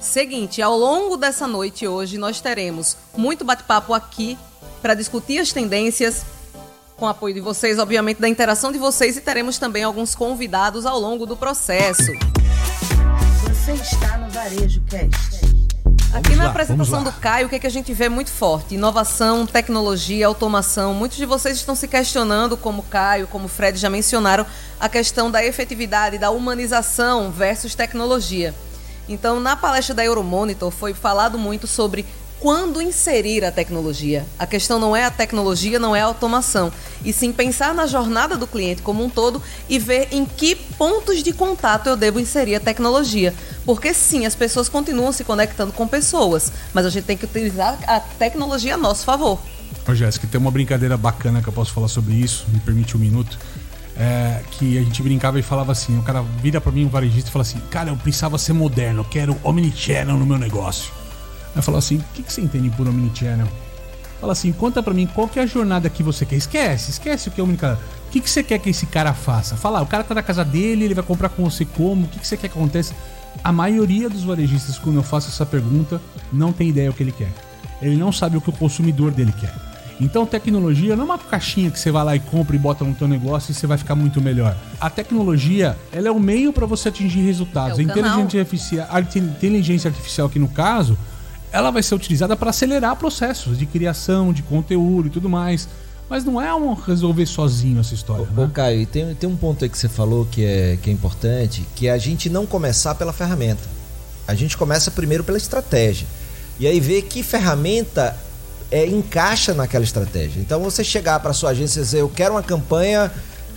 Seguinte, ao longo dessa noite hoje nós teremos muito bate-papo aqui para discutir as tendências, com apoio de vocês, obviamente, da interação de vocês e teremos também alguns convidados ao longo do processo. Você está no Varejo Cast. Aqui na apresentação do Caio, o que, é que a gente vê muito forte? Inovação, tecnologia, automação. Muitos de vocês estão se questionando, como Caio, como Fred já mencionaram, a questão da efetividade, da humanização versus tecnologia. Então, na palestra da Euromonitor foi falado muito sobre quando inserir a tecnologia. A questão não é a tecnologia, não é a automação, e sim pensar na jornada do cliente como um todo e ver em que pontos de contato eu devo inserir a tecnologia. Porque sim, as pessoas continuam se conectando com pessoas, mas a gente tem que utilizar a tecnologia a nosso favor. Ô Jéssica, tem uma brincadeira bacana que eu posso falar sobre isso, me permite um minuto. É, que a gente brincava e falava assim, o cara vira para mim um varejista e fala assim, cara, eu precisava ser moderno, eu quero omnichannel no meu negócio. Aí falou assim: o que, que você entende por omnichannel? Fala assim, conta pra mim qual que é a jornada que você quer. Esquece, esquece o que é omnichannel. O que, que você quer que esse cara faça? Fala, o cara tá na casa dele, ele vai comprar com você como? O que, que você quer que aconteça? A maioria dos varejistas, quando eu faço essa pergunta, não tem ideia o que ele quer. Ele não sabe o que o consumidor dele quer. Então, tecnologia não é uma caixinha que você vai lá e compra e bota no teu negócio e você vai ficar muito melhor. A tecnologia, ela é o meio para você atingir resultados. É a inteligência artificial, a inteligência artificial aqui no caso, ela vai ser utilizada para acelerar processos de criação, de conteúdo e tudo mais. Mas não é um resolver sozinho essa história. Ô, né? Caio, tem, tem um ponto aí que você falou que é, que é importante, que é a gente não começar pela ferramenta. A gente começa primeiro pela estratégia. E aí ver que ferramenta é, encaixa naquela estratégia. Então você chegar para sua agência e dizer, eu quero uma campanha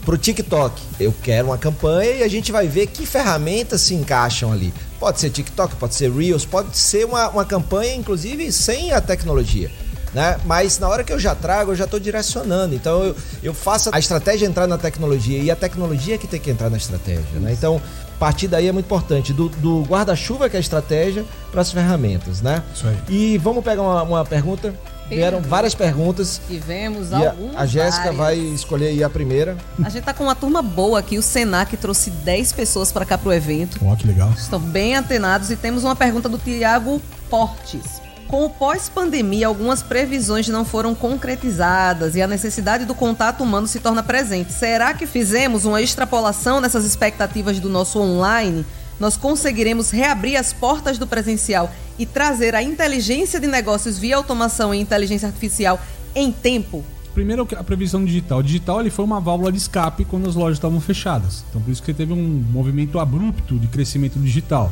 para o TikTok. Eu quero uma campanha e a gente vai ver que ferramentas se encaixam ali. Pode ser TikTok, pode ser Reels, pode ser uma, uma campanha, inclusive, sem a tecnologia. Né? Mas na hora que eu já trago, eu já estou direcionando. Então eu, eu faço a estratégia entrar na tecnologia e a tecnologia que tem que entrar na estratégia. Né? Então, partir daí é muito importante. Do, do guarda-chuva, que é a estratégia, para as ferramentas. Né? Isso aí. E vamos pegar uma, uma pergunta. Vieram várias perguntas. Tivemos algumas. A, a Jéssica vai escolher aí a primeira. A gente tá com uma turma boa aqui. O Senac trouxe 10 pessoas para cá pro evento. Ó, oh, que legal. Estão bem antenados e temos uma pergunta do Tiago Portes. Com o pós-pandemia, algumas previsões não foram concretizadas e a necessidade do contato humano se torna presente. Será que fizemos uma extrapolação nessas expectativas do nosso online? Nós conseguiremos reabrir as portas do presencial e trazer a inteligência de negócios via automação e inteligência artificial em tempo? Primeiro, a previsão digital. O digital ele foi uma válvula de escape quando as lojas estavam fechadas. Então, por isso que teve um movimento abrupto de crescimento digital.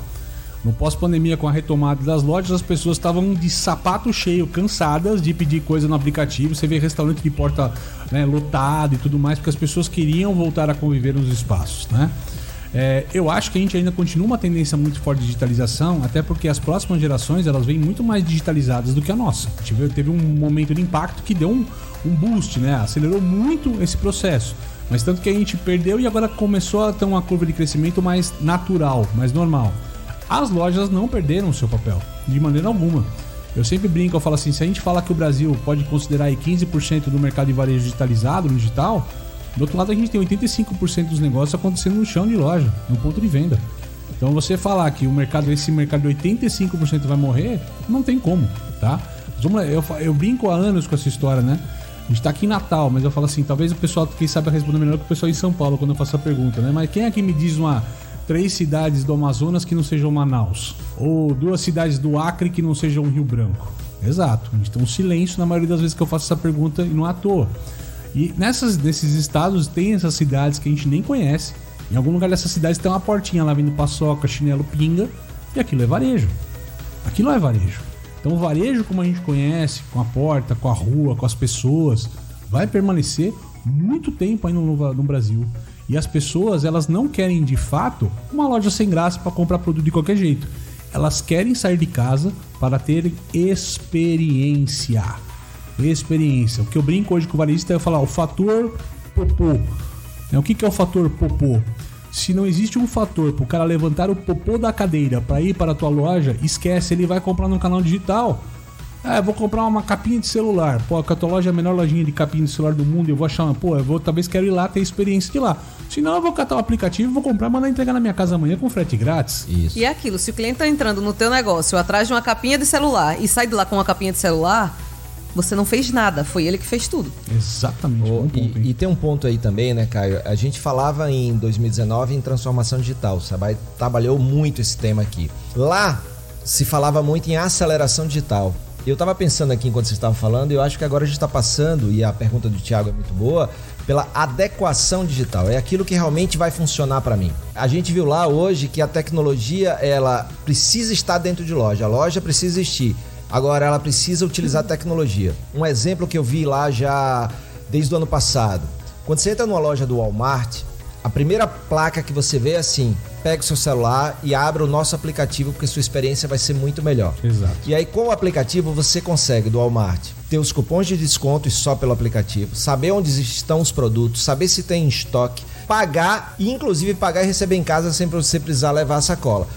No pós-pandemia, com a retomada das lojas, as pessoas estavam de sapato cheio, cansadas de pedir coisa no aplicativo. Você vê restaurante de porta né, lotado e tudo mais, porque as pessoas queriam voltar a conviver nos espaços, né? É, eu acho que a gente ainda continua uma tendência muito forte de digitalização, até porque as próximas gerações elas vêm muito mais digitalizadas do que a nossa. Teve um momento de impacto que deu um, um boost, né? acelerou muito esse processo. Mas tanto que a gente perdeu e agora começou a ter uma curva de crescimento mais natural, mais normal. As lojas não perderam o seu papel, de maneira alguma. Eu sempre brinco, eu falo assim, se a gente falar que o Brasil pode considerar aí 15% do mercado de varejo digitalizado, no digital, do outro lado, a gente tem 85% dos negócios acontecendo no chão de loja, no ponto de venda. Então, você falar que o mercado, esse mercado de 85% vai morrer, não tem como, tá? Eu, eu brinco há anos com essa história, né? A gente tá aqui em Natal, mas eu falo assim, talvez o pessoal, quem sabe responder melhor que o pessoal em São Paulo quando eu faço a pergunta, né? Mas quem é que me diz uma três cidades do Amazonas que não sejam Manaus? Ou duas cidades do Acre que não sejam Rio Branco? Exato. A gente tem um silêncio na maioria das vezes que eu faço essa pergunta e não é à toa. E nessas, nesses estados tem essas cidades que a gente nem conhece. Em algum lugar dessas cidades tem uma portinha lá vindo paçoca, chinelo, pinga. E aquilo é varejo. Aquilo é varejo. Então o varejo como a gente conhece, com a porta, com a rua, com as pessoas, vai permanecer muito tempo aí no, no Brasil. E as pessoas, elas não querem de fato uma loja sem graça para comprar produto de qualquer jeito. Elas querem sair de casa para ter experiência experiência. O que eu brinco hoje com o varejista é falar o fator popô. É, o que, que é o fator popô? Se não existe um fator para o cara levantar o popô da cadeira para ir para a tua loja, esquece, ele vai comprar no canal digital. Ah, vou comprar uma capinha de celular. Pô, a tua loja é a menor lojinha de capinha de celular do mundo. Eu vou achar uma. Pô, eu vou talvez quero ir lá ter experiência de lá. Se não, eu vou catar o aplicativo, vou comprar, mandar entregar na minha casa amanhã com frete grátis. Isso. E é aquilo, se o cliente tá entrando no teu negócio atrás de uma capinha de celular e sai de lá com uma capinha de celular, você não fez nada, foi ele que fez tudo. Exatamente. Bom ponto, e, e tem um ponto aí também, né, Caio? A gente falava em 2019 em transformação digital. O Sabai trabalhou muito esse tema aqui. Lá se falava muito em aceleração digital. Eu estava pensando aqui enquanto vocês estavam falando, e eu acho que agora a gente está passando, e a pergunta do Thiago é muito boa, pela adequação digital. É aquilo que realmente vai funcionar para mim. A gente viu lá hoje que a tecnologia ela precisa estar dentro de loja. A loja precisa existir. Agora ela precisa utilizar tecnologia. Um exemplo que eu vi lá já desde o ano passado. Quando você entra numa loja do Walmart, a primeira placa que você vê é assim: pega o seu celular e abra o nosso aplicativo porque sua experiência vai ser muito melhor. Exato. E aí, com o aplicativo, você consegue do Walmart ter os cupons de desconto e só pelo aplicativo, saber onde estão os produtos, saber se tem em estoque, pagar e, inclusive, pagar e receber em casa sem você precisar levar a sacola.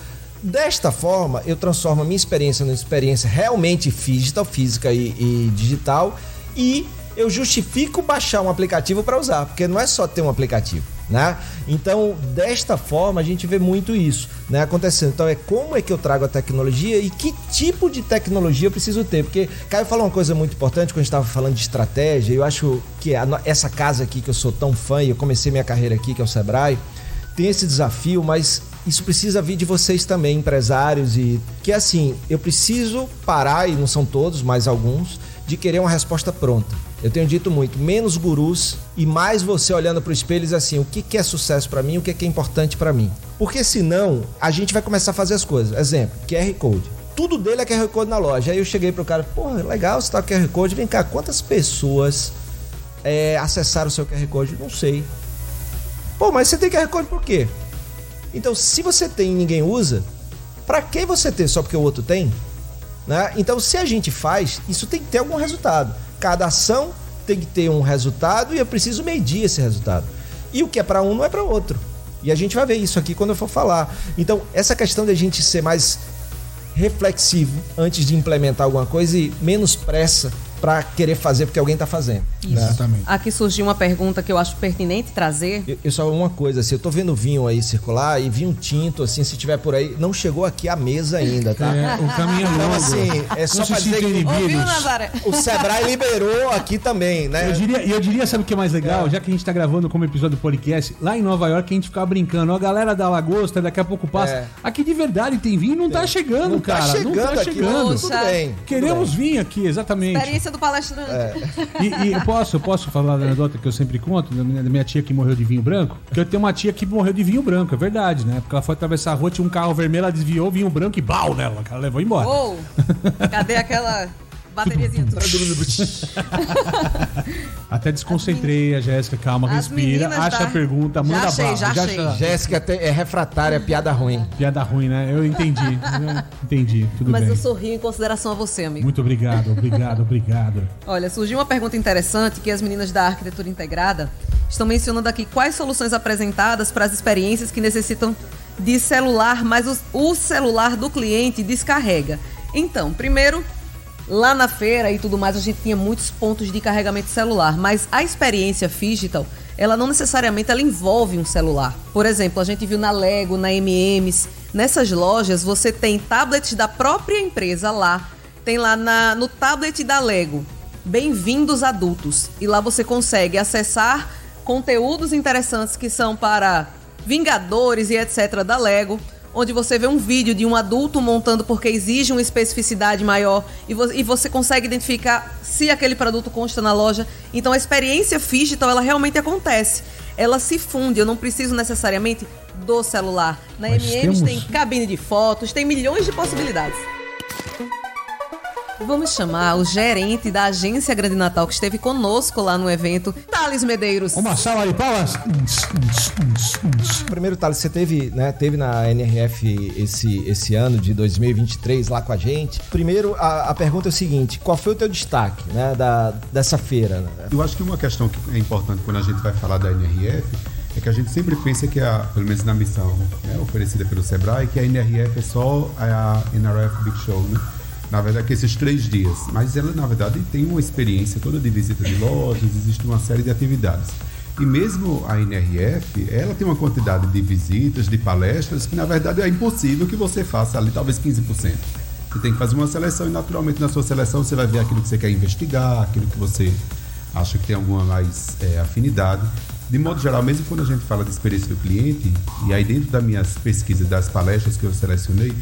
Desta forma, eu transformo a minha experiência numa experiência realmente digital, física e, e digital e eu justifico baixar um aplicativo para usar, porque não é só ter um aplicativo, né? Então, desta forma, a gente vê muito isso, né, acontecendo. Então, é como é que eu trago a tecnologia e que tipo de tecnologia eu preciso ter, porque Caio falou uma coisa muito importante quando a gente estava falando de estratégia. Eu acho que essa casa aqui que eu sou tão fã e eu comecei minha carreira aqui, que é o Sebrae, tem esse desafio, mas isso precisa vir de vocês também, empresários, e que assim, eu preciso parar, e não são todos, mas alguns, de querer uma resposta pronta. Eu tenho dito muito, menos gurus e mais você olhando para o espelho e diz assim, o que, é sucesso para mim, o que, é importante para mim. Porque senão, a gente vai começar a fazer as coisas. Exemplo, QR Code. Tudo dele é QR Code na loja. Aí eu cheguei pro cara, porra, legal, você tá com QR Code, vem cá, quantas pessoas é, acessaram o seu QR Code? Não sei. Pô, mas você tem QR Code por quê? Então, se você tem e ninguém usa, pra que você ter só porque o outro tem? Né? Então, se a gente faz, isso tem que ter algum resultado. Cada ação tem que ter um resultado e eu preciso medir esse resultado. E o que é para um não é para outro. E a gente vai ver isso aqui quando eu for falar. Então, essa questão de a gente ser mais reflexivo antes de implementar alguma coisa e menos pressa para querer fazer porque alguém tá fazendo. Isso. né? Exatamente. Aqui surgiu uma pergunta que eu acho pertinente trazer. Eu, eu só uma coisa, assim, eu tô vendo vinho aí circular e vinho tinto, assim, se tiver por aí, não chegou aqui à mesa ainda, tá? É, o caminho é Então, longo. assim, é só pra dizer que- Ouviu? O Sebrae liberou aqui também, né? Eu diria, e eu diria, sabe o que é mais legal? Já que a gente tá gravando como episódio do podcast, lá em Nova York a gente ficava brincando, ó, a galera da lagosta, daqui a pouco passa. É. Aqui de verdade tem vinho e não tá chegando, não tá cara. chegando não tá aqui, chegando. mas tudo bem. tudo Queremos bem. vinho aqui, exatamente. Experiência do palestrante. E, e eu posso, eu posso falar da anedota que eu sempre conto, da minha, da minha tia que morreu de vinho branco? Porque eu tenho uma tia que morreu de vinho branco, é verdade, né? Porque ela foi atravessar a rua, tinha um carro vermelho, ela desviou, vinho branco e bal nela, ela levou embora. Cadê aquela bateriazinha? Até desconcentrei a Jéssica, calma, As respira, meninas acha da- a pergunta, manda Já achei, bala. já achei. Jéssica até é refratária, piada ruim. Piada ruim, né? Eu entendi. Eu entendi, tudo Mas bem. eu sorrio em consideração a você, amigo. Muito obrigado, obrigado, obrigado. Olha, surgiu uma pergunta interessante que as meninas da arquitetura integrada estão mencionando aqui quais soluções apresentadas para as experiências que necessitam de celular, mas o, o celular do cliente descarrega. Então, primeiro, lá na feira e tudo mais, a gente tinha muitos pontos de carregamento celular, mas a experiência digital, ela não necessariamente ela envolve um celular. Por exemplo, a gente viu na Lego, na MMs, nessas lojas você tem tablets da própria empresa lá, tem lá na, no tablet da Lego, Bem-vindos adultos. E lá você consegue acessar conteúdos interessantes que são para Vingadores e etc da Lego, onde você vê um vídeo de um adulto montando porque exige uma especificidade maior e, vo- e você consegue identificar se aquele produto consta na loja. Então a experiência digital ela realmente acontece. Ela se funde, eu não preciso necessariamente do celular. Na Mas MMs tem temos- cabine de fotos, tem milhões de possibilidades. Vamos chamar o gerente da agência Grande Natal que esteve conosco lá no evento, Thales Medeiros. Uma sala de palmas. Primeiro, Thales, você teve, né, teve na NRF esse, esse ano de 2023 lá com a gente. Primeiro, a, a pergunta é o seguinte: qual foi o teu destaque né, da, dessa feira? né? Eu acho que uma questão que é importante quando a gente vai falar da NRF é que a gente sempre pensa que, a, pelo menos na missão né, oferecida pelo Sebrae, que a NRF é só a NRF Big Show, né? Na verdade, que esses três dias. Mas ela, na verdade, tem uma experiência toda de visita de lojas, existe uma série de atividades. E mesmo a NRF, ela tem uma quantidade de visitas, de palestras, que na verdade é impossível que você faça ali talvez 15%. Você tem que fazer uma seleção e naturalmente na sua seleção você vai ver aquilo que você quer investigar, aquilo que você acha que tem alguma mais é, afinidade. De modo geral, mesmo quando a gente fala de experiência do cliente, e aí dentro das minhas pesquisas, das palestras que eu selecionei,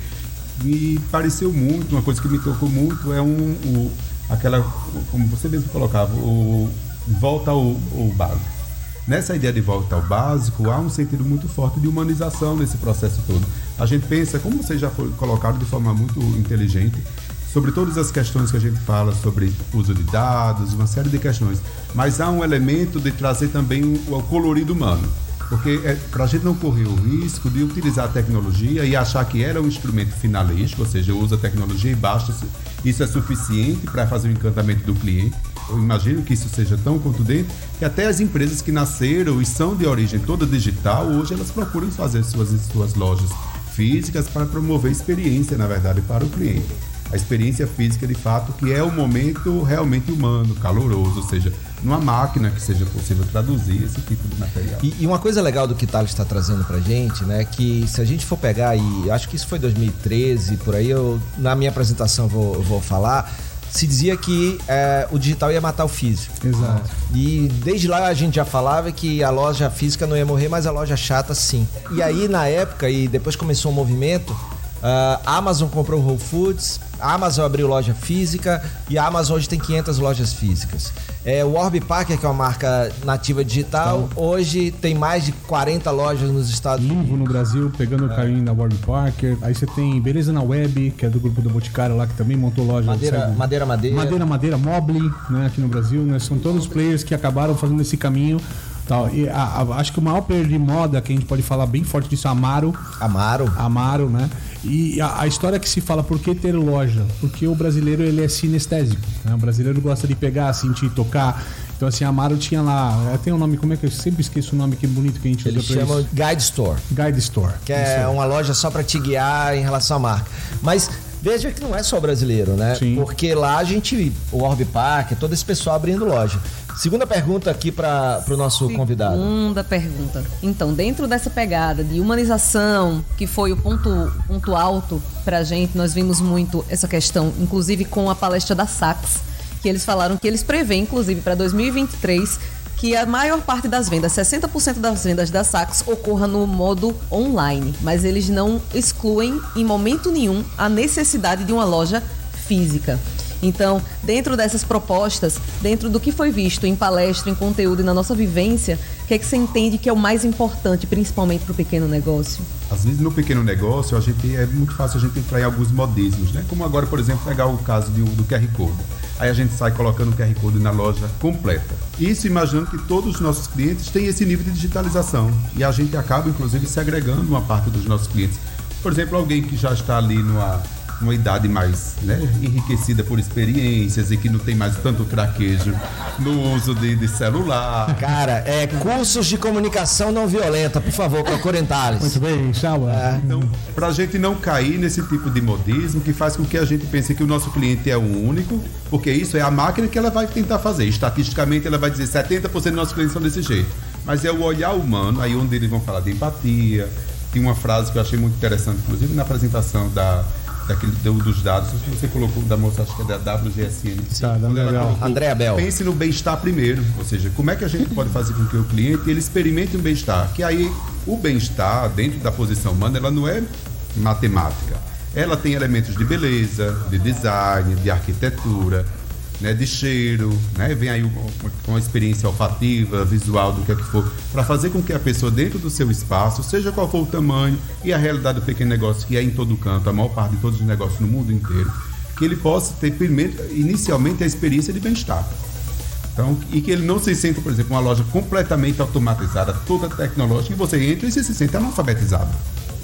me pareceu muito, uma coisa que me tocou muito é um, aquela, como você mesmo colocava, o volta ao, ao básico. Nessa ideia de volta ao básico, há um sentido muito forte de humanização nesse processo todo. A gente pensa, como vocês já foi colocado de forma muito inteligente, sobre todas as questões que a gente fala sobre uso de dados, uma série de questões, mas há um elemento de trazer também o colorido humano. Porque é, para a gente não correr o risco de utilizar a tecnologia e achar que era um instrumento finalístico, ou seja, usa a tecnologia e basta, isso é suficiente para fazer o encantamento do cliente. Eu imagino que isso seja tão contundente que até as empresas que nasceram e são de origem toda digital, hoje elas procuram fazer suas, suas lojas físicas para promover experiência, na verdade, para o cliente a experiência física de fato, que é o momento realmente humano, caloroso, ou seja, numa máquina que seja possível traduzir esse tipo de material. E, e uma coisa legal do que Thales está trazendo para gente, né, que se a gente for pegar, e acho que isso foi 2013, por aí, eu, na minha apresentação vou, eu vou falar, se dizia que é, o digital ia matar o físico. Exato. E desde lá a gente já falava que a loja física não ia morrer, mas a loja chata sim. E aí na época, e depois começou o um movimento, Uh, Amazon comprou Whole Foods, Amazon abriu loja física e a Amazon hoje tem 500 lojas físicas. É, o Orb Parker, que é uma marca nativa digital, então, hoje tem mais de 40 lojas nos Estados Unidos. Luvo no Brasil, pegando o é. carinho da Warby Parker. Aí você tem Beleza na Web, que é do grupo do Boticário lá, que também montou loja. Madeira, Madeira Madeira. Madeira Madeira, Mobly, né, aqui no Brasil. Né, são todos os players que acabaram fazendo esse caminho. E a, a, acho que o maior player de moda que a gente pode falar bem forte disso é Amaro. Amaro. Amaro, né? E a, a, história que se fala, por que ter loja? Porque o brasileiro ele é sinestésico. Né? O brasileiro gosta de pegar, sentir, tocar. Então, assim, a Amaro tinha lá. Tem um nome, como é que eu sempre esqueço o nome que bonito que a gente Eles usa pra chamam isso. Guide Store. Guide Store. Que é uma loja só para te guiar em relação à marca. Mas Veja que não é só brasileiro, né? Sim. Porque lá a gente, o Orb Park, todo esse pessoal abrindo loja. Segunda pergunta aqui para o nosso Segunda convidado. Segunda pergunta. Então, dentro dessa pegada de humanização, que foi o ponto, ponto alto para a gente, nós vimos muito essa questão, inclusive com a palestra da Saks, que eles falaram que eles prevêem, inclusive, para 2023 que a maior parte das vendas, 60% das vendas da Saks, ocorra no modo online, mas eles não excluem em momento nenhum a necessidade de uma loja física. Então, dentro dessas propostas, dentro do que foi visto em palestra, em conteúdo e na nossa vivência, o que é que você entende que é o mais importante, principalmente para o pequeno negócio? Às vezes no pequeno negócio a gente é muito fácil a gente entrar em alguns modismos, né? Como agora, por exemplo, pegar o caso do, do QR Code. Aí a gente sai colocando o QR Code na loja completa. Isso imaginando que todos os nossos clientes têm esse nível de digitalização. E a gente acaba, inclusive, segregando uma parte dos nossos clientes. Por exemplo, alguém que já está ali numa uma idade mais né, enriquecida por experiências e que não tem mais tanto traquejo no uso de, de celular. Cara, é cursos de comunicação não violenta, por favor, procurem Thales. Muito bem, tchau. É. Então, para a gente não cair nesse tipo de modismo que faz com que a gente pense que o nosso cliente é o único, porque isso é a máquina que ela vai tentar fazer. Estatisticamente, ela vai dizer 70% dos nossos clientes são desse jeito. Mas é o olhar humano, aí onde eles vão falar de empatia. Tem uma frase que eu achei muito interessante, inclusive na apresentação da daquele, dos dados, você colocou da moça, acho que é da WGSN. Tá, André Abel. Pense no bem-estar primeiro, ou seja, como é que a gente pode fazer com que o cliente ele experimente um bem-estar? Que aí o bem-estar dentro da posição humana, ela não é matemática. Ela tem elementos de beleza, de design, de arquitetura, né, de cheiro, né, vem aí uma experiência olfativa, visual, do que é que for, para fazer com que a pessoa dentro do seu espaço, seja qual for o tamanho e a realidade do pequeno negócio, que é em todo canto, a maior parte de todos os negócios no mundo inteiro, que ele possa ter primeiro, inicialmente a experiência de bem-estar. Então, e que ele não se sinta, por exemplo, uma loja completamente automatizada, toda tecnológica, e você entra e se sente analfabetizado.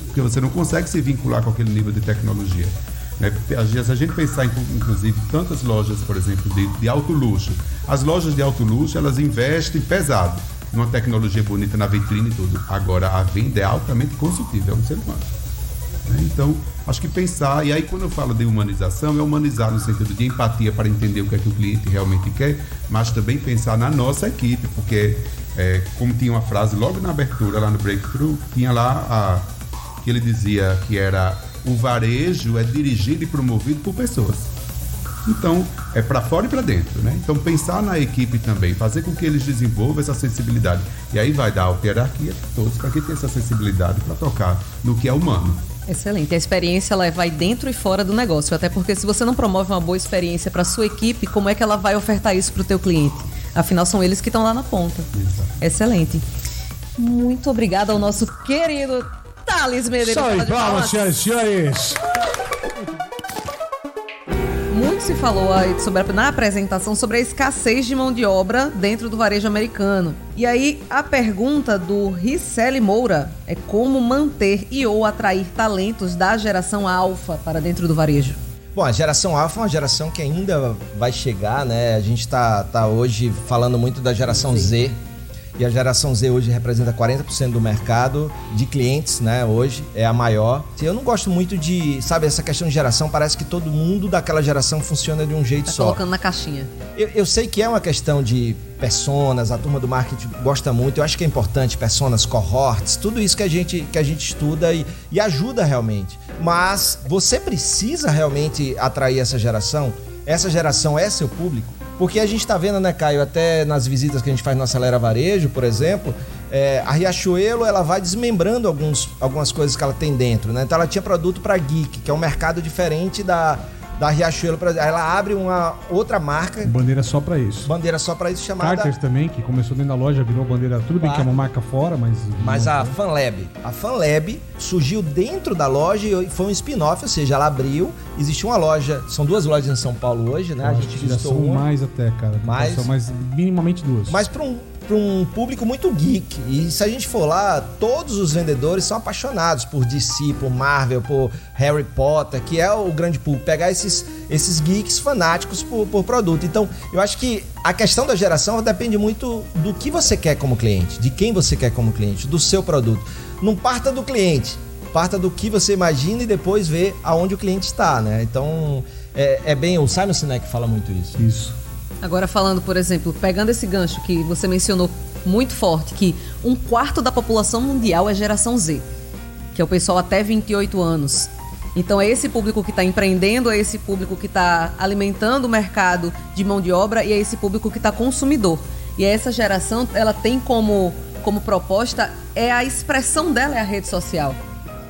Porque você não consegue se vincular com aquele nível de tecnologia. Né? Se a gente pensar, inclusive, tantas lojas, por exemplo, de, de alto luxo, as lojas de alto luxo, elas investem pesado numa tecnologia bonita na vitrine e tudo. Agora, a venda é altamente consultiva, é um ser humano. né? Então, acho que pensar, e aí quando eu falo de humanização, é humanizar no sentido de empatia para entender o que é que o cliente realmente quer, mas também pensar na nossa equipe, porque é, como tinha uma frase logo na abertura, lá no Breakthrough, tinha lá a, que ele dizia que era o varejo é dirigido e promovido por pessoas. Então, é para fora e para dentro, né? Então, pensar na equipe também, fazer com que eles desenvolvam essa sensibilidade. E aí vai dar hierarquia para todos, para que tenha essa sensibilidade para tocar no que é humano. Excelente. A experiência ela vai dentro e fora do negócio, até porque se você não promove uma boa experiência para sua equipe, como é que ela vai ofertar isso para o teu cliente? Afinal, são eles que estão lá na ponta. Exato. Excelente. Muito obrigada ao nosso querido Thales Medeiros. Salve Salva de palmas, senhoras e senhores! Muito se falou aí sobre na apresentação sobre a escassez de mão de obra dentro do varejo americano. E aí a pergunta do Ricelli Moura é como manter e ou atrair talentos da geração alfa para dentro do varejo. Bom, a geração Alpha é uma geração que ainda vai chegar, né? A gente tá, tá hoje falando muito da geração Z. E a geração Z hoje representa 40% do mercado de clientes, né? Hoje é a maior. Eu não gosto muito de, sabe, essa questão de geração. Parece que todo mundo daquela geração funciona de um jeito Tá só. colocando na caixinha. Eu, eu sei que é uma questão de personas, a turma do marketing gosta muito, eu acho que é importante, personas, cohorts, tudo isso que a gente, que a gente estuda e, e ajuda realmente. Mas você precisa realmente atrair essa geração? Essa geração é seu público? Porque a gente está vendo, né, Caio, até nas visitas que a gente faz no Acelera Varejo, por exemplo, é, a Riachuelo ela vai desmembrando alguns, algumas coisas que ela tem dentro, né? Então ela tinha produto para geek, que é um mercado diferente da, da Riachuelo. pra- Ela abre uma outra marca, Bandeira só pra isso. bandeira só para isso chamada Carter também, que começou dentro da loja, virou bandeira. Tudo bem que é uma marca fora, mas. mas a FanLab, a FanLab surgiu dentro da loja e foi um spin-off, ou seja, ela abriu, existe uma loja, são duas lojas em São Paulo hoje, né? Eu A gente visitou uma, mais até, cara. Mais? São mais minimamente duas. mas para um para um público muito geek. E se a gente for lá, todos os vendedores são apaixonados por DC, por Marvel, por Harry Potter, que é o grande público. Pegar esses, esses geeks fanáticos por, por produto. Então, eu acho que a questão da geração depende muito do que você quer como cliente, de quem você quer como cliente, do seu produto. Não parta do cliente, parta do que você imagina e depois vê aonde o cliente está, né? Então, é, é bem. O Simon Sinek fala muito isso. Isso. Agora falando, por exemplo, pegando esse gancho que você mencionou muito forte, que um quarto da população mundial é geração Z, que é o pessoal até 28 anos. Então é esse público que está empreendendo, é esse público que está alimentando o mercado de mão de obra e é esse público que está consumidor. E essa geração, ela tem como, como proposta, é a expressão dela é a rede social.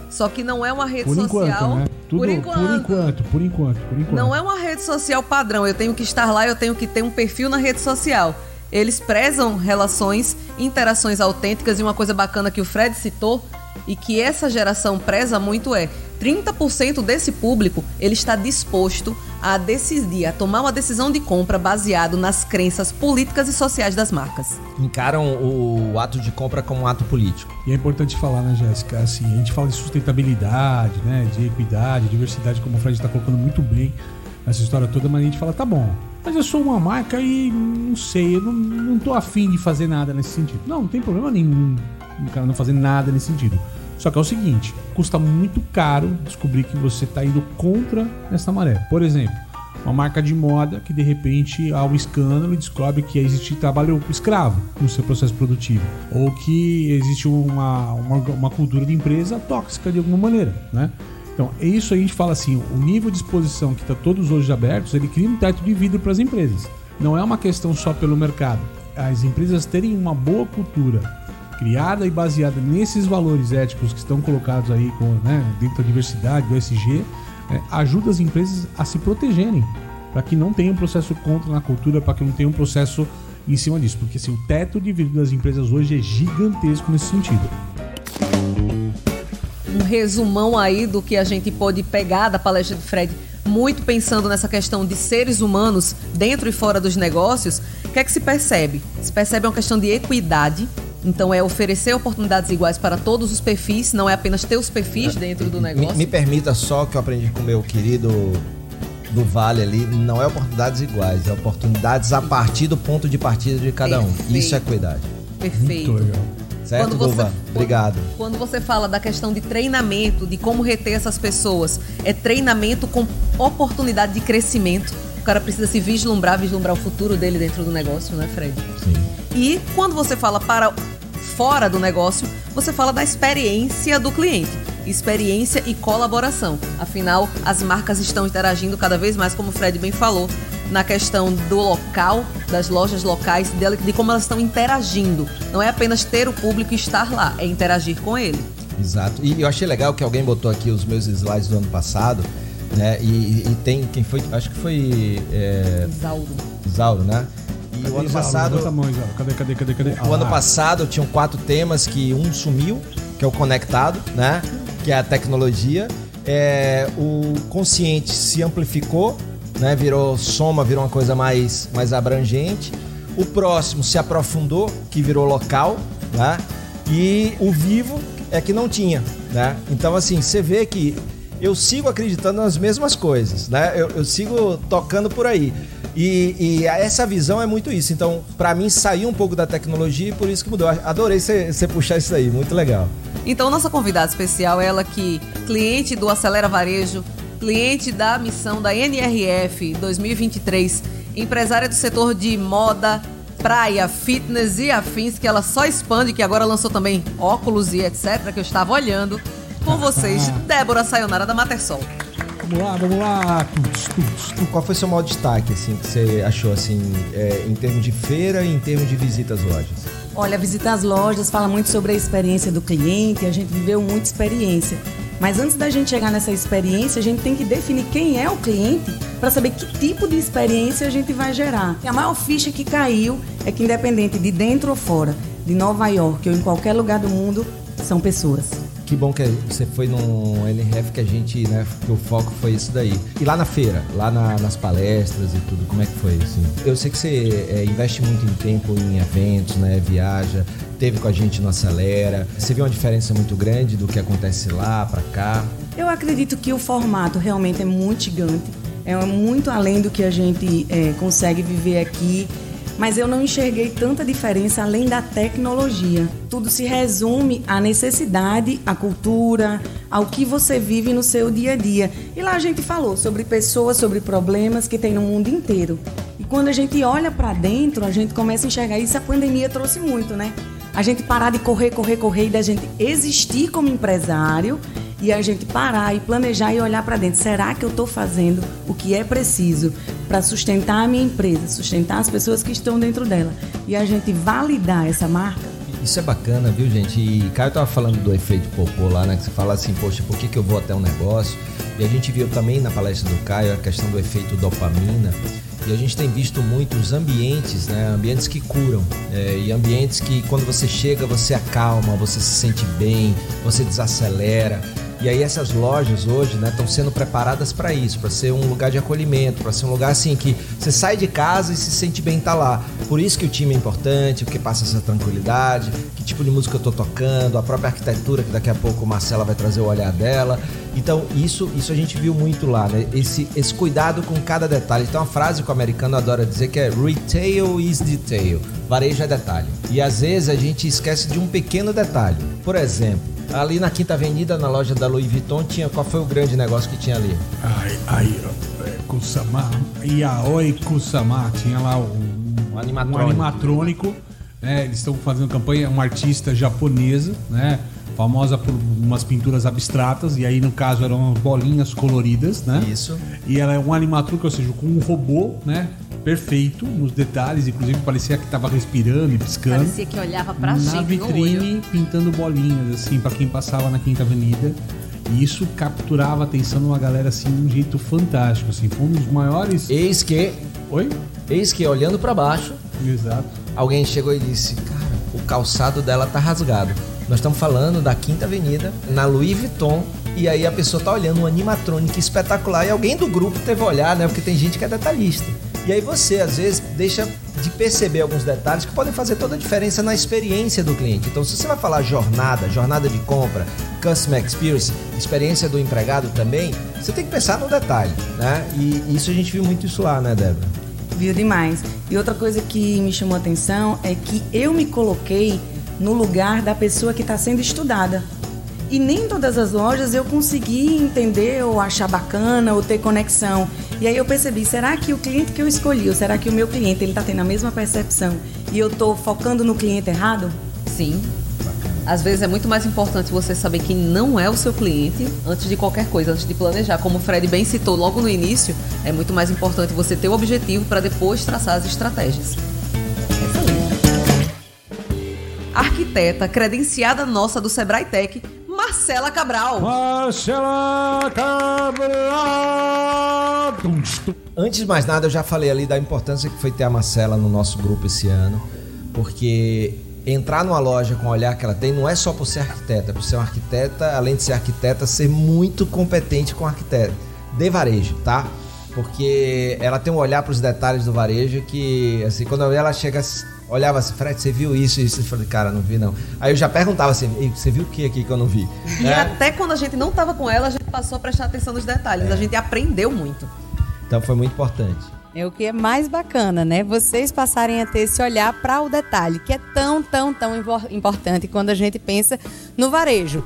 Só que não é uma rede Por enquanto, social. né? Tudo, por enquanto. por enquanto, por enquanto, por enquanto. Não é uma rede social padrão. Eu tenho que estar lá, eu tenho que ter um perfil na rede social. Eles prezam relações, interações autênticas e uma coisa bacana que o Fred citou e que essa geração preza muito é 30% desse público ele está disposto a decidir, a tomar uma decisão de compra baseado nas crenças políticas e sociais das marcas. Encaram o ato de compra como um ato político. E é importante falar, né, Jéssica? Assim, a gente fala de sustentabilidade, né? De equidade, diversidade, como o Fred está colocando muito bem nessa história toda, mas a gente fala, tá bom, mas eu sou uma marca e não sei, eu não, não tô afim de fazer nada nesse sentido. Não, não tem problema nenhum o cara não fazer nada nesse sentido. Só que é o seguinte, custa muito caro descobrir que você está indo contra essa maré. Por exemplo, uma marca de moda que de repente há um escândalo e descobre que existe trabalho escravo no seu processo produtivo ou que existe uma, uma, uma cultura de empresa tóxica de alguma maneira, né? Então, é isso aí a gente fala assim, o nível de exposição que está todos hoje abertos, ele cria um teto de vidro para as empresas. Não é uma questão só pelo mercado. As empresas terem uma boa cultura criada e baseada nesses valores éticos que estão colocados aí com, né, dentro da diversidade, do SG, é, ajuda as empresas a se protegerem para que não tenha um processo contra na cultura, para que não tenha um processo em cima disso, porque assim, o teto de vidro das empresas hoje é gigantesco nesse sentido. um resumão aí do que a gente pode pegar da palestra de Fred, muito pensando nessa questão de seres humanos dentro e fora dos negócios. O que é que se percebe? Se percebe uma questão de equidade. Então é oferecer oportunidades iguais para todos os perfis, não é apenas ter os perfis dentro do Me, negócio. me permita só que eu aprendi com o meu querido do Vale ali, não é oportunidades iguais, é oportunidades a partir do ponto de partida de cada um. Perfeito. Isso é equidade. Perfeito. Muito legal. Certo, Quando você- Duva? Obrigado. Quando você fala da questão de treinamento, de como reter essas pessoas, é treinamento com oportunidade de crescimento. O cara precisa se vislumbrar, vislumbrar o futuro dele dentro do negócio, né, Fred? Sim. E quando você fala para fora do negócio, você fala da experiência do cliente. Experiência e colaboração. Afinal, as marcas estão interagindo cada vez mais, como o Fred bem falou, na questão do local, das lojas locais, de como elas estão interagindo. Não é apenas ter o público e estar lá, é interagir com ele. Exato. E eu achei legal que alguém botou aqui os meus slides do ano passado, né? E, e tem quem foi, acho que foi é, Isauro. Isauro, né? E o ano passado. Cadê, cadê, cadê, cadê? Ah o ano lá. passado tinham quatro temas que um sumiu, que é o conectado, né? Que é a tecnologia. É, o consciente se amplificou, né? Virou soma, virou uma coisa mais, mais abrangente. O próximo se aprofundou, que virou local, né? E o vivo é que não tinha, né? Então assim, você vê que eu sigo acreditando nas mesmas coisas, né? Eu, eu sigo tocando por aí. E, e essa visão é muito isso. Então, pra mim, saiu um pouco da tecnologia e por isso que mudou. Adorei você puxar isso aí, muito legal. Então, nossa convidada especial é ela que, cliente do Acelera Varejo, cliente da missão da NRF 2023, empresária do setor de moda, praia, fitness e afins, que ela só expande, que agora lançou também óculos e etc, que eu estava olhando. Com vocês, Débora Sayonara da Matersol. Vamos lá, vamos lá. Tuts, tuts, tuts. Qual foi o seu maior destaque, assim, que você achou, assim, é, em termos de feira e em termos de visita às lojas? Olha, visitar as lojas fala muito sobre a experiência do cliente, a gente viveu muita experiência. Mas antes da gente chegar nessa experiência, a gente tem que definir quem é o cliente para saber que tipo de experiência a gente vai gerar. E a maior ficha que caiu é que independente de dentro ou fora, de Nova York ou em qualquer lugar do mundo, são pessoas. Que bom que você foi num NRF que a gente, né, que o foco foi isso daí. E lá na feira, lá na- nas palestras e tudo, como é que foi, assim? Eu sei que você é, investe muito em tempo em eventos, né, viaja, teve com a gente no Acelera. Você viu uma diferença muito grande do que acontece lá pra cá? Eu acredito que o formato realmente é muito gigante, é muito além do que a gente é, consegue viver aqui, mas eu não enxerguei tanta diferença além da tecnologia. Tudo se resume à necessidade, à cultura, ao que você vive no seu dia a dia. E lá a gente falou sobre pessoas, sobre problemas que tem no mundo inteiro. E quando a gente olha para dentro, a gente começa a enxergar isso. A pandemia trouxe muito, né? A gente parar de correr, correr, correr e da gente existir como empresário e a gente parar e planejar e olhar para dentro. Será que eu estou fazendo o que é preciso para sustentar a minha empresa, sustentar as pessoas que estão dentro dela e a gente validar essa marca? Isso é bacana, viu, gente? E Caio tava falando do efeito popô lá, né? Que você fala assim, poxa, por que, que eu vou até um negócio? E a gente viu também na palestra do Caio a questão do efeito dopamina. E a gente tem visto muito os ambientes, né? Ambientes que curam. é, e ambientes que quando você chega, você acalma, você se sente bem, você desacelera. E aí essas lojas hoje né, estão sendo preparadas para isso, para ser um lugar de acolhimento, para ser um lugar assim que você sai de casa e se sente bem estar lá. Por isso que o time é importante, porque passa essa tranquilidade, que tipo de música eu tô tocando, a própria arquitetura, que daqui a pouco Marcela vai trazer o olhar dela. Então isso, isso a gente viu muito lá, né? Esse, esse cuidado com cada detalhe. Tem uma frase que o americano adora dizer que é retail is detail. Varejo é detalhe. E às vezes a gente esquece de um pequeno detalhe. Por exemplo, ali na Quinta Avenida, na loja da Louis Vuitton, tinha qual foi o grande negócio que tinha ali? Ai, ai, é, Kusama. Yaoi Kusama. Tinha lá um, Um animatrônico. um animatrônico. né? Eles estão fazendo campanha, uma artista japonesa, né? Famosa por umas pinturas abstratas, e aí no caso eram bolinhas coloridas, né? Isso. E ela é um animatrônico, ou seja, com um robô, né? Perfeito nos detalhes, inclusive parecia que tava respirando e piscando. Parecia que olhava pra na gente no olho. vitrine pintando bolinhas assim para quem passava na Quinta Avenida e isso capturava a atenção de uma galera assim de um jeito fantástico assim foi um dos maiores Eis que, oi eis que olhando para baixo, exato alguém chegou e disse: Cara, o calçado dela tá rasgado. Nós estamos falando da Quinta Avenida, na Louis Vuitton. E aí a pessoa tá olhando um animatrônico espetacular e alguém do grupo teve a olhar, né? Porque tem gente que é detalhista. E aí você, às vezes, deixa de perceber alguns detalhes que podem fazer toda a diferença na experiência do cliente. Então, se você vai falar jornada, jornada de compra, customer experience, experiência do empregado também, você tem que pensar no detalhe, né? E isso a gente viu muito isso lá, né, Débora? Viu demais. E outra coisa que me chamou a atenção é que eu me coloquei no lugar da pessoa que está sendo estudada. E nem todas as lojas eu consegui entender ou achar bacana ou ter conexão. E aí eu percebi, será que o cliente que eu escolhi, ou será que o meu cliente ele está tendo a mesma percepção e eu estou focando no cliente errado? Sim. Às vezes é muito mais importante você saber quem não é o seu cliente antes de qualquer coisa, antes de planejar. Como o Fred bem citou logo no início, é muito mais importante você ter o objetivo para depois traçar as estratégias. Arquiteta credenciada nossa do Sebrae Tech, Marcela Cabral. Marcela Cabral. Antes de mais nada, eu já falei ali da importância que foi ter a Marcela no nosso grupo esse ano, porque entrar numa loja com o olhar que ela tem não é só por ser arquiteta, é por ser uma arquiteta, além de ser arquiteta, ser muito competente com arquiteta de varejo, tá? Porque ela tem um olhar para os detalhes do varejo que, assim, quando ela chega, olhava assim, Fred, você viu isso e isso? Eu falei, cara, não vi não. Aí eu já perguntava assim, você viu o que aqui que eu não vi? E é? até quando a gente não estava com ela, a gente passou a prestar atenção nos detalhes, é. a gente aprendeu muito. Então foi muito importante. É o que é mais bacana, né? Vocês passarem a ter esse olhar para o detalhe, que é tão, tão, tão importante quando a gente pensa no varejo.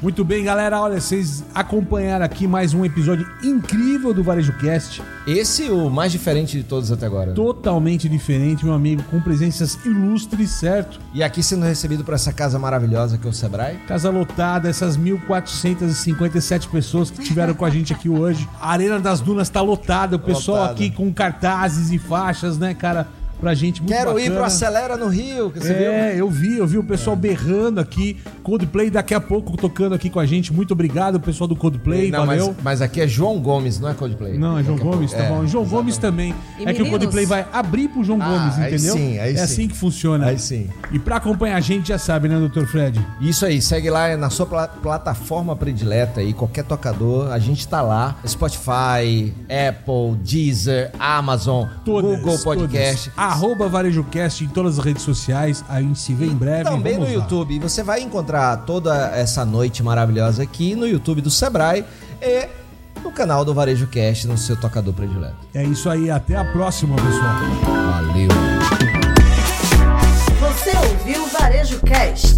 Muito bem, galera. Olha, vocês acompanharam aqui mais um episódio incrível do Varejo Cast. Esse o mais diferente de todos até agora. Né? Totalmente diferente, meu amigo, com presenças ilustres, certo? E aqui sendo recebido por essa casa maravilhosa que é o Sebrae. Casa lotada, essas 1.457 pessoas que tiveram com a gente aqui hoje. A Arena das Dunas tá lotada, o pessoal lotada. aqui com cartazes e faixas, né, cara? Pra gente muito Quero bacana. ir pro Acelera no Rio, que você é, viu? eu vi, eu vi o pessoal é. berrando aqui. Coldplay daqui a pouco tocando aqui com a gente. Muito obrigado, pessoal do Coldplay, não, valeu. Mas, mas, aqui é João Gomes, não é Coldplay. Não, é João Gomes, tá é, bom. João Gomes também. E é meninos? que o Coldplay vai abrir pro João ah, Gomes, entendeu? Aí sim, aí é sim. assim que funciona. Aí sim. E pra acompanhar a gente, já sabe, né, doutor Fred? Isso aí, segue lá na sua pl plataforma predileta aí, qualquer tocador, a gente tá lá. Spotify, Apple, Deezer, Amazon, todas, Google Podcast. Todas. Arroba VarejoCast em todas as redes sociais. A gente se vê em breve. Também Vamos no lá. YouTube. Você vai encontrar toda essa noite maravilhosa aqui no YouTube do Sebrae e no canal do Varejo Cast, no seu tocador predileto. É isso aí. Até a próxima, pessoal. Valeu. Você ouviu o Varejo Cast?